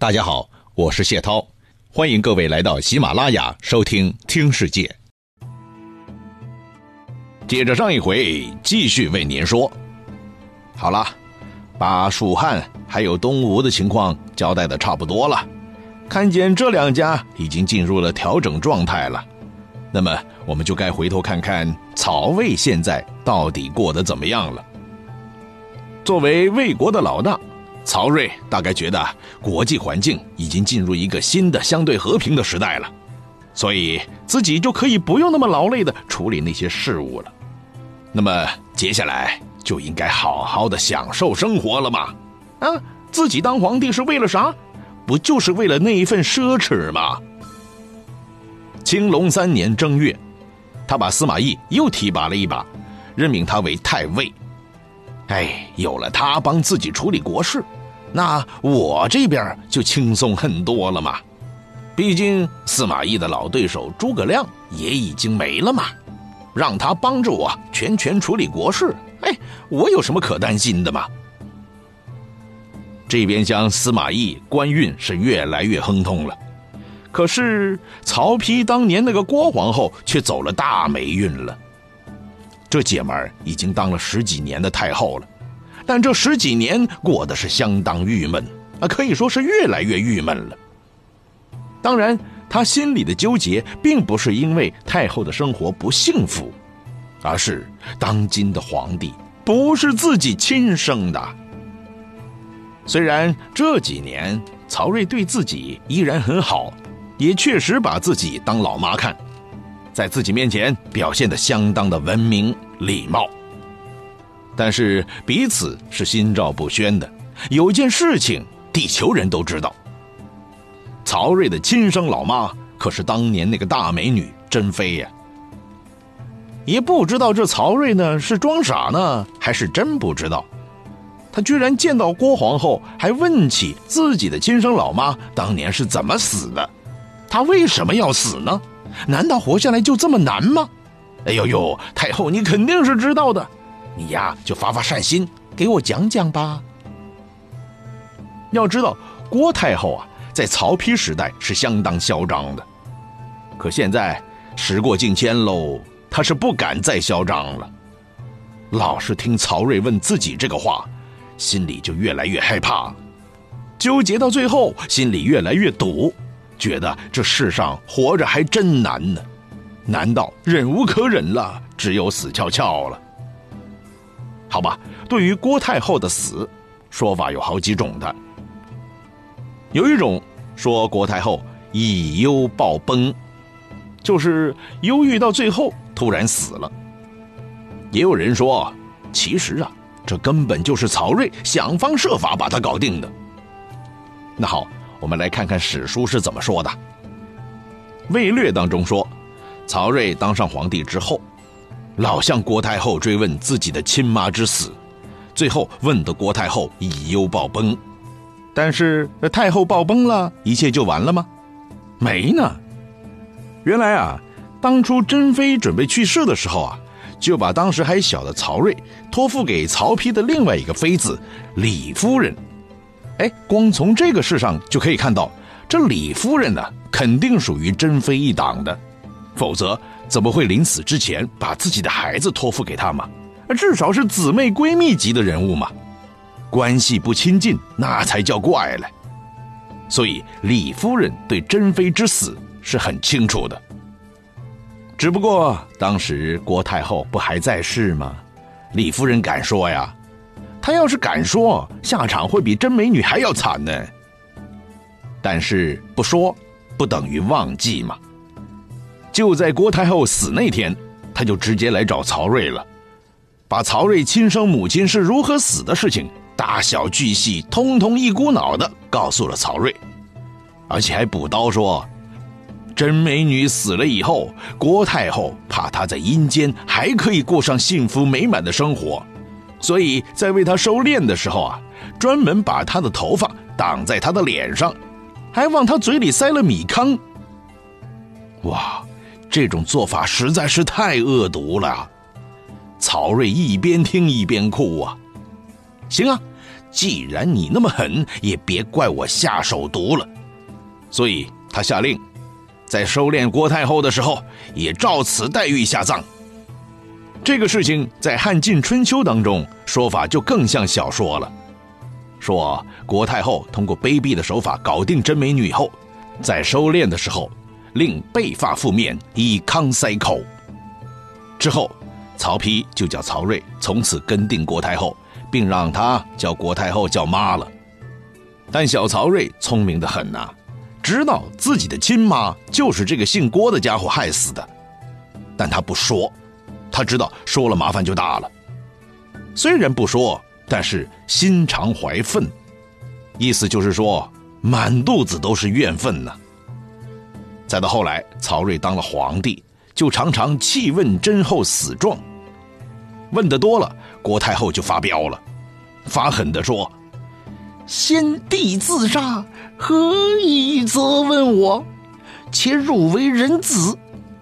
大家好，我是谢涛，欢迎各位来到喜马拉雅收听《听世界》。接着上一回，继续为您说。好了，把蜀汉还有东吴的情况交代的差不多了，看见这两家已经进入了调整状态了，那么我们就该回头看看曹魏现在到底过得怎么样了。作为魏国的老大。曹睿大概觉得国际环境已经进入一个新的相对和平的时代了，所以自己就可以不用那么劳累的处理那些事务了。那么接下来就应该好好的享受生活了嘛？啊，自己当皇帝是为了啥？不就是为了那一份奢侈吗？青龙三年正月，他把司马懿又提拔了一把，任命他为太尉。哎，有了他帮自己处理国事。那我这边就轻松很多了嘛，毕竟司马懿的老对手诸葛亮也已经没了嘛，让他帮着我全权处理国事，哎，我有什么可担心的嘛？这边厢司马懿官运是越来越亨通了，可是曹丕当年那个郭皇后却走了大霉运了，这姐们儿已经当了十几年的太后了。但这十几年过得是相当郁闷啊，可以说是越来越郁闷了。当然，他心里的纠结并不是因为太后的生活不幸福，而是当今的皇帝不是自己亲生的。虽然这几年曹睿对自己依然很好，也确实把自己当老妈看，在自己面前表现的相当的文明礼貌。但是彼此是心照不宣的。有件事情，地球人都知道。曹睿的亲生老妈可是当年那个大美女珍妃呀。也不知道这曹睿呢是装傻呢，还是真不知道。他居然见到郭皇后，还问起自己的亲生老妈当年是怎么死的。她为什么要死呢？难道活下来就这么难吗？哎呦呦，太后你肯定是知道的。你呀，就发发善心，给我讲讲吧。要知道，郭太后啊，在曹丕时代是相当嚣张的，可现在时过境迁喽，她是不敢再嚣张了。老是听曹睿问自己这个话，心里就越来越害怕，纠结到最后，心里越来越堵，觉得这世上活着还真难呢。难道忍无可忍了，只有死翘翘了？好吧，对于郭太后的死，说法有好几种的。有一种说郭太后以忧暴崩，就是忧郁到最后突然死了。也有人说，其实啊，这根本就是曹睿想方设法把他搞定的。那好，我们来看看史书是怎么说的。《魏略》当中说，曹睿当上皇帝之后。老向郭太后追问自己的亲妈之死，最后问得郭太后以忧暴崩。但是太后暴崩了，一切就完了吗？没呢。原来啊，当初珍妃准备去世的时候啊，就把当时还小的曹睿托付给曹丕的另外一个妃子李夫人。哎，光从这个事上就可以看到，这李夫人呢，肯定属于珍妃一党的，否则。怎么会临死之前把自己的孩子托付给他嘛？至少是姊妹闺蜜级的人物嘛，关系不亲近那才叫怪嘞。所以李夫人对珍妃之死是很清楚的。只不过当时郭太后不还在世吗？李夫人敢说呀？她要是敢说，下场会比真美女还要惨呢。但是不说，不等于忘记嘛。就在郭太后死那天，他就直接来找曹睿了，把曹睿亲生母亲是如何死的事情，大小巨细，通通一股脑的告诉了曹睿，而且还补刀说，真美女死了以后，郭太后怕她在阴间还可以过上幸福美满的生活，所以在为她收殓的时候啊，专门把她的头发挡在她的脸上，还往她嘴里塞了米糠。哇！这种做法实在是太恶毒了，曹睿一边听一边哭啊。行啊，既然你那么狠，也别怪我下手毒了。所以他下令，在收敛郭太后的时候，也照此待遇下葬。这个事情在汉晋春秋当中说法就更像小说了，说郭太后通过卑鄙的手法搞定真美女以后，在收敛的时候，令背发覆面，以康塞口。之后，曹丕就叫曹睿从此跟定郭太后。并让他叫郭太后叫妈了，但小曹睿聪明的很呐，知道自己的亲妈就是这个姓郭的家伙害死的，但他不说，他知道说了麻烦就大了。虽然不说，但是心肠怀愤，意思就是说满肚子都是怨愤呢。再到后来，曹睿当了皇帝，就常常气问真后死状。问的多了，郭太后就发飙了，发狠的说：“先帝自杀，何以责问我？且汝为人子，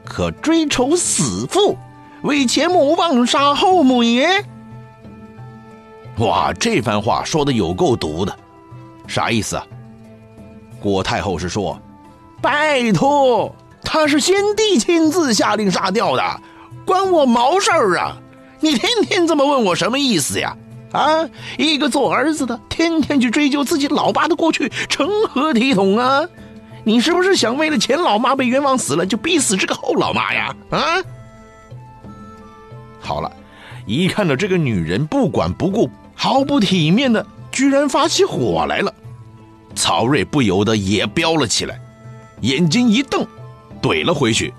可追仇死父，为前母妄杀后母也。”哇，这番话说的有够毒的，啥意思啊？郭太后是说：“拜托，他是先帝亲自下令杀掉的，关我毛事儿啊！”你天天这么问我什么意思呀？啊，一个做儿子的天天去追究自己老爸的过去，成何体统啊？你是不是想为了前老妈被冤枉死了，就逼死这个后老妈呀？啊！好了，一看到这个女人不管不顾、毫不体面的，居然发起火来了，曹睿不由得也飙了起来，眼睛一瞪，怼了回去：“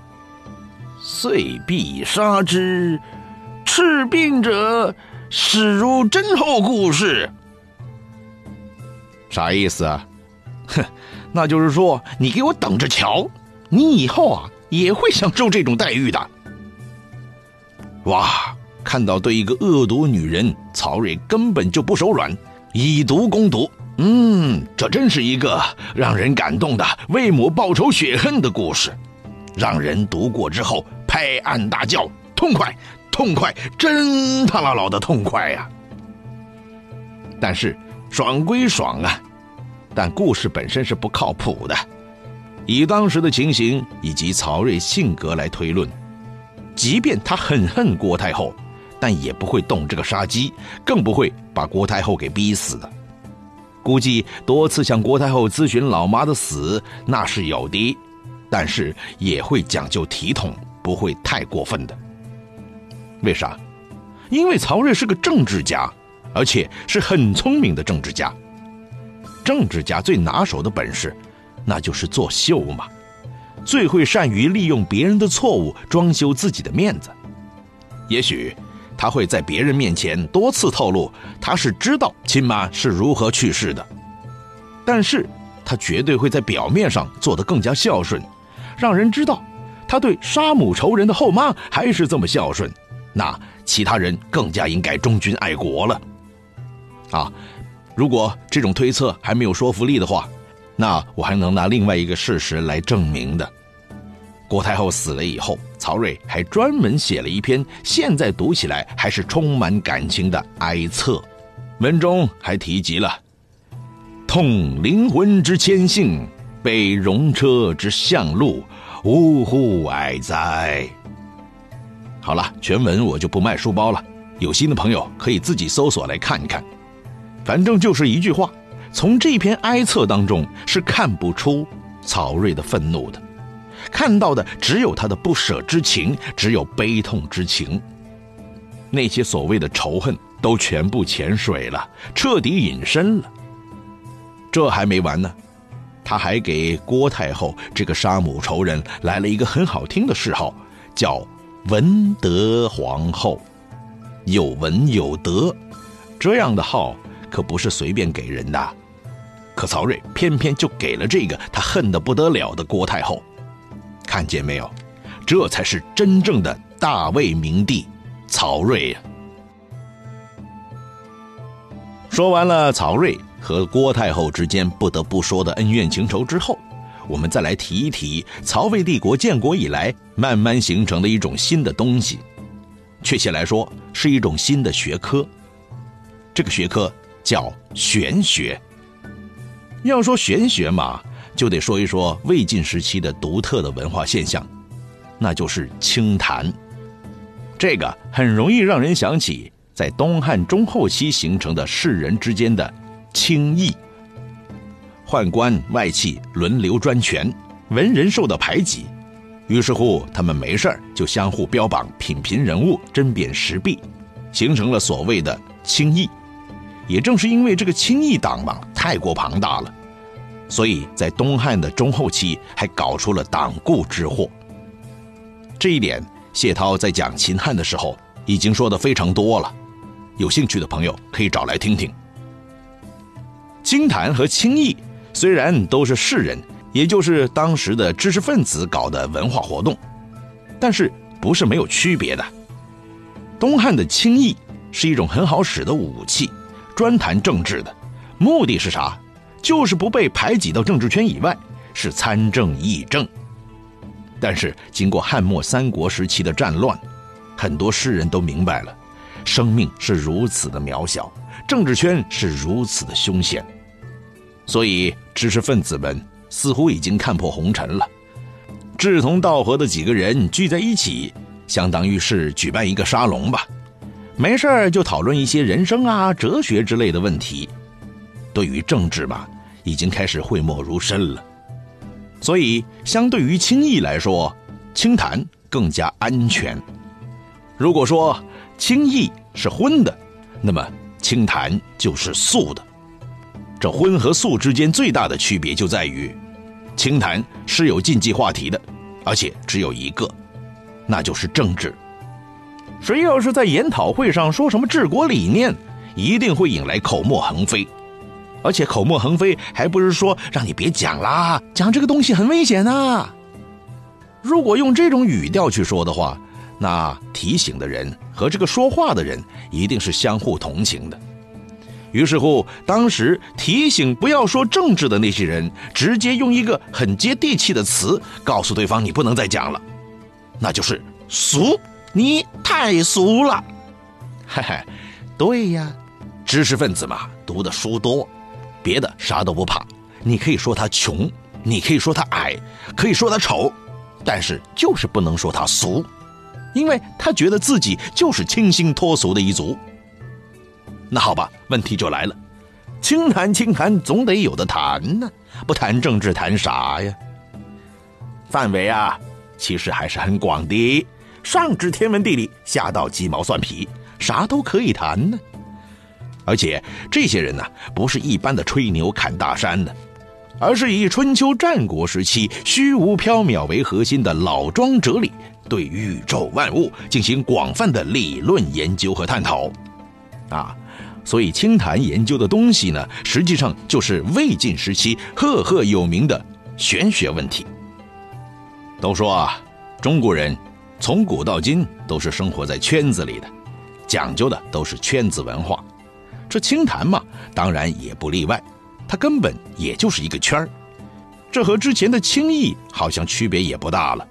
遂必杀之。”赤病者，始如真后故事。啥意思啊？哼，那就是说，你给我等着瞧，你以后啊也会享受这种待遇的。哇！看到对一个恶毒女人，曹睿根本就不手软，以毒攻毒。嗯，这真是一个让人感动的为母报仇雪恨的故事，让人读过之后拍案大叫，痛快。痛快，真他妈老的痛快呀！但是爽归爽啊，但故事本身是不靠谱的。以当时的情形以及曹睿性格来推论，即便他很恨郭太后，但也不会动这个杀机，更不会把郭太后给逼死的。估计多次向郭太后咨询老妈的死，那是有的，但是也会讲究体统，不会太过分的。为啥？因为曹睿是个政治家，而且是很聪明的政治家。政治家最拿手的本事，那就是作秀嘛，最会善于利用别人的错误装修自己的面子。也许他会在别人面前多次透露他是知道亲妈是如何去世的，但是他绝对会在表面上做得更加孝顺，让人知道他对杀母仇人的后妈还是这么孝顺。那其他人更加应该忠君爱国了，啊！如果这种推测还没有说服力的话，那我还能拿另外一个事实来证明的。郭太后死了以后，曹睿还专门写了一篇，现在读起来还是充满感情的哀册，文中还提及了“痛灵魂之牵性，悲戎车之向路，呜呼哀哉！”好了，全文我就不卖书包了。有心的朋友可以自己搜索来看一看。反正就是一句话，从这篇哀册当中是看不出曹睿的愤怒的，看到的只有他的不舍之情，只有悲痛之情。那些所谓的仇恨都全部潜水了，彻底隐身了。这还没完呢，他还给郭太后这个杀母仇人来了一个很好听的谥号，叫。文德皇后，有文有德，这样的号可不是随便给人的。可曹睿偏偏就给了这个他恨得不得了的郭太后。看见没有？这才是真正的大魏明帝曹睿呀！说完了曹睿和郭太后之间不得不说的恩怨情仇之后。我们再来提一提曹魏帝国建国以来慢慢形成的一种新的东西，确切来说是一种新的学科。这个学科叫玄学。要说玄学嘛，就得说一说魏晋时期的独特的文化现象，那就是清谈。这个很容易让人想起在东汉中后期形成的士人之间的清议。宦官外戚轮流专权，文人受到排挤，于是乎他们没事就相互标榜品评人物、针砭时弊，形成了所谓的清议。也正是因为这个清议党嘛太过庞大了，所以在东汉的中后期还搞出了党锢之祸。这一点谢涛在讲秦汉的时候已经说的非常多了，有兴趣的朋友可以找来听听。清谈和清议。虽然都是士人，也就是当时的知识分子搞的文化活动，但是不是没有区别的。东汉的清议是一种很好使的武器，专谈政治的，目的是啥？就是不被排挤到政治圈以外，是参政议政。但是经过汉末三国时期的战乱，很多士人都明白了，生命是如此的渺小，政治圈是如此的凶险。所以，知识分子们似乎已经看破红尘了。志同道合的几个人聚在一起，相当于是举办一个沙龙吧。没事就讨论一些人生啊、哲学之类的问题。对于政治嘛，已经开始讳莫如深了。所以，相对于轻易来说，清谈更加安全。如果说轻易是荤的，那么清谈就是素的。这荤和素之间最大的区别就在于，清谈是有禁忌话题的，而且只有一个，那就是政治。谁要是在研讨会上说什么治国理念，一定会引来口沫横飞，而且口沫横飞还不是说让你别讲啦，讲这个东西很危险呐。如果用这种语调去说的话，那提醒的人和这个说话的人一定是相互同情的。于是乎，当时提醒不要说政治的那些人，直接用一个很接地气的词告诉对方：“你不能再讲了，那就是俗，你太俗了。”嘿嘿，对呀，知识分子嘛，读的书多，别的啥都不怕。你可以说他穷，你可以说他矮，可以说他丑，但是就是不能说他俗，因为他觉得自己就是清新脱俗的一族。那好吧，问题就来了，清谈清谈总得有的谈呢，不谈政治谈啥呀？范围啊，其实还是很广的，上至天文地理，下到鸡毛蒜皮，啥都可以谈呢。而且这些人呢，不是一般的吹牛侃大山的，而是以春秋战国时期虚无缥缈为核心的老庄哲理，对宇宙万物进行广泛的理论研究和探讨，啊。所以，清谈研究的东西呢，实际上就是魏晋时期赫赫有名的玄学问题。都说啊，中国人从古到今都是生活在圈子里的，讲究的都是圈子文化。这清谈嘛，当然也不例外，它根本也就是一个圈儿。这和之前的清议好像区别也不大了，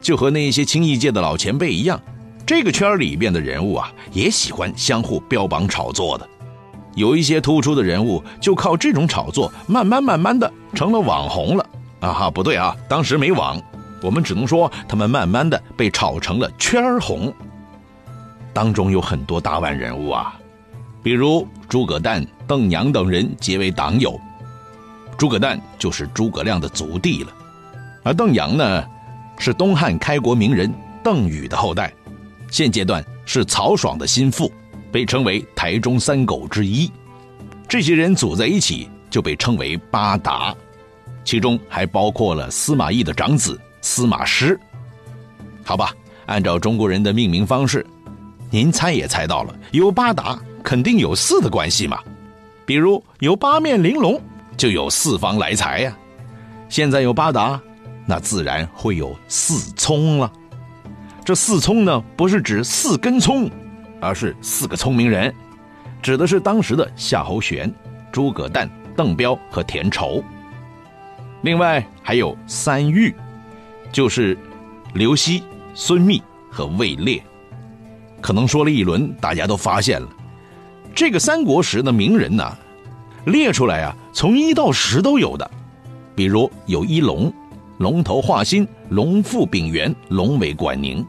就和那些清议界的老前辈一样。这个圈儿里边的人物啊，也喜欢相互标榜炒作的，有一些突出的人物就靠这种炒作，慢慢慢慢的成了网红了啊哈，不对啊，当时没网，我们只能说他们慢慢的被炒成了圈儿红。当中有很多大腕人物啊，比如诸葛诞、邓阳等人结为党友，诸葛诞就是诸葛亮的族弟了，而邓阳呢，是东汉开国名人邓禹的后代。现阶段是曹爽的心腹，被称为台中三狗之一。这些人组在一起就被称为八达，其中还包括了司马懿的长子司马师。好吧，按照中国人的命名方式，您猜也猜到了，有八达肯定有四的关系嘛。比如有八面玲珑，就有四方来财呀。现在有八达，那自然会有四聪了。这四聪呢，不是指四根葱，而是四个聪明人，指的是当时的夏侯玄、诸葛诞、邓彪和田畴。另外还有三玉，就是刘熙、孙密和魏烈。可能说了一轮，大家都发现了，这个三国时的名人呢，列出来啊，从一到十都有的。比如有一龙，龙头画心，龙腹炳元，龙尾管宁；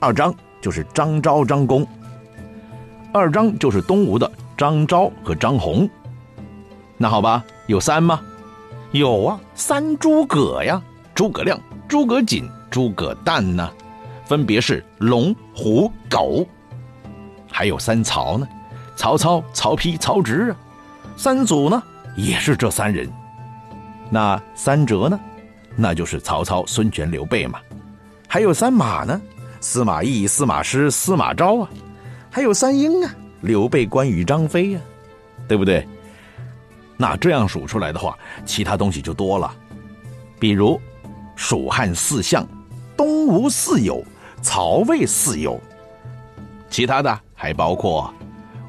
二张就是张昭张公；二张就是东吴的张昭和张宏。那好吧，有三吗？有啊，三诸葛呀，诸葛亮、诸葛瑾、诸葛诞呢，分别是龙、虎、狗。还有三曹呢，曹操、曹丕、曹植啊，三祖呢也是这三人。那三哲呢？那就是曹操、孙权、刘备嘛。还有三马呢？司马懿、司马师、司马昭啊。还有三英啊？刘备、关羽、张飞呀，对不对？那这样数出来的话，其他东西就多了。比如，蜀汉四相，东吴四友，曹魏四友。其他的还包括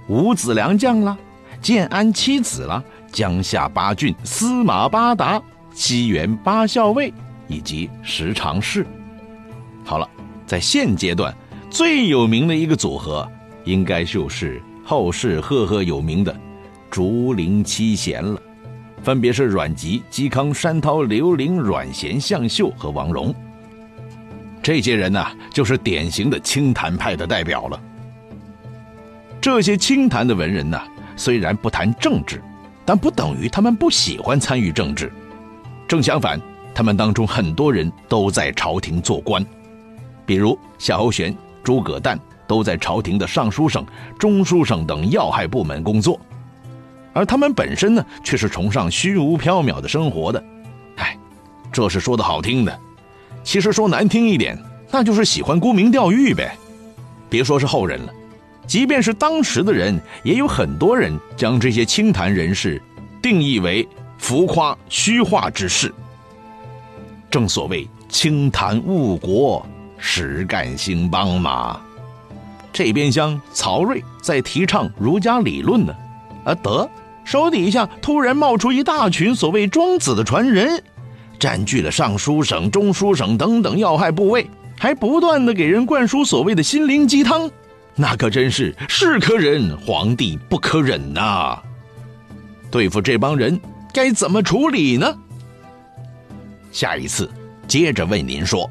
五子良将啦，建安七子啦。江夏八郡、司马八达、西园八校尉以及十常侍。好了，在现阶段最有名的一个组合，应该就是后世赫赫有名的竹林七贤了，分别是阮籍、嵇康、山涛、刘伶、阮咸、向秀和王戎。这些人呢，就是典型的清谈派的代表了。这些清谈的文人呢，虽然不谈政治。但不等于他们不喜欢参与政治，正相反，他们当中很多人都在朝廷做官，比如夏侯玄、诸葛诞都在朝廷的尚书省、中书省等要害部门工作，而他们本身呢，却是崇尚虚无缥缈的生活的。哎，这是说的好听的，其实说难听一点，那就是喜欢沽名钓誉呗。别说是后人了。即便是当时的人，也有很多人将这些清谈人士定义为浮夸虚化之士。正所谓清谈误国，实干兴邦嘛。这边厢曹睿在提倡儒家理论呢，啊得手底下突然冒出一大群所谓庄子的传人，占据了尚书省、中书省等等要害部位，还不断的给人灌输所谓的心灵鸡汤。那可真是是可忍，皇帝不可忍呐！对付这帮人该怎么处理呢？下一次接着为您说。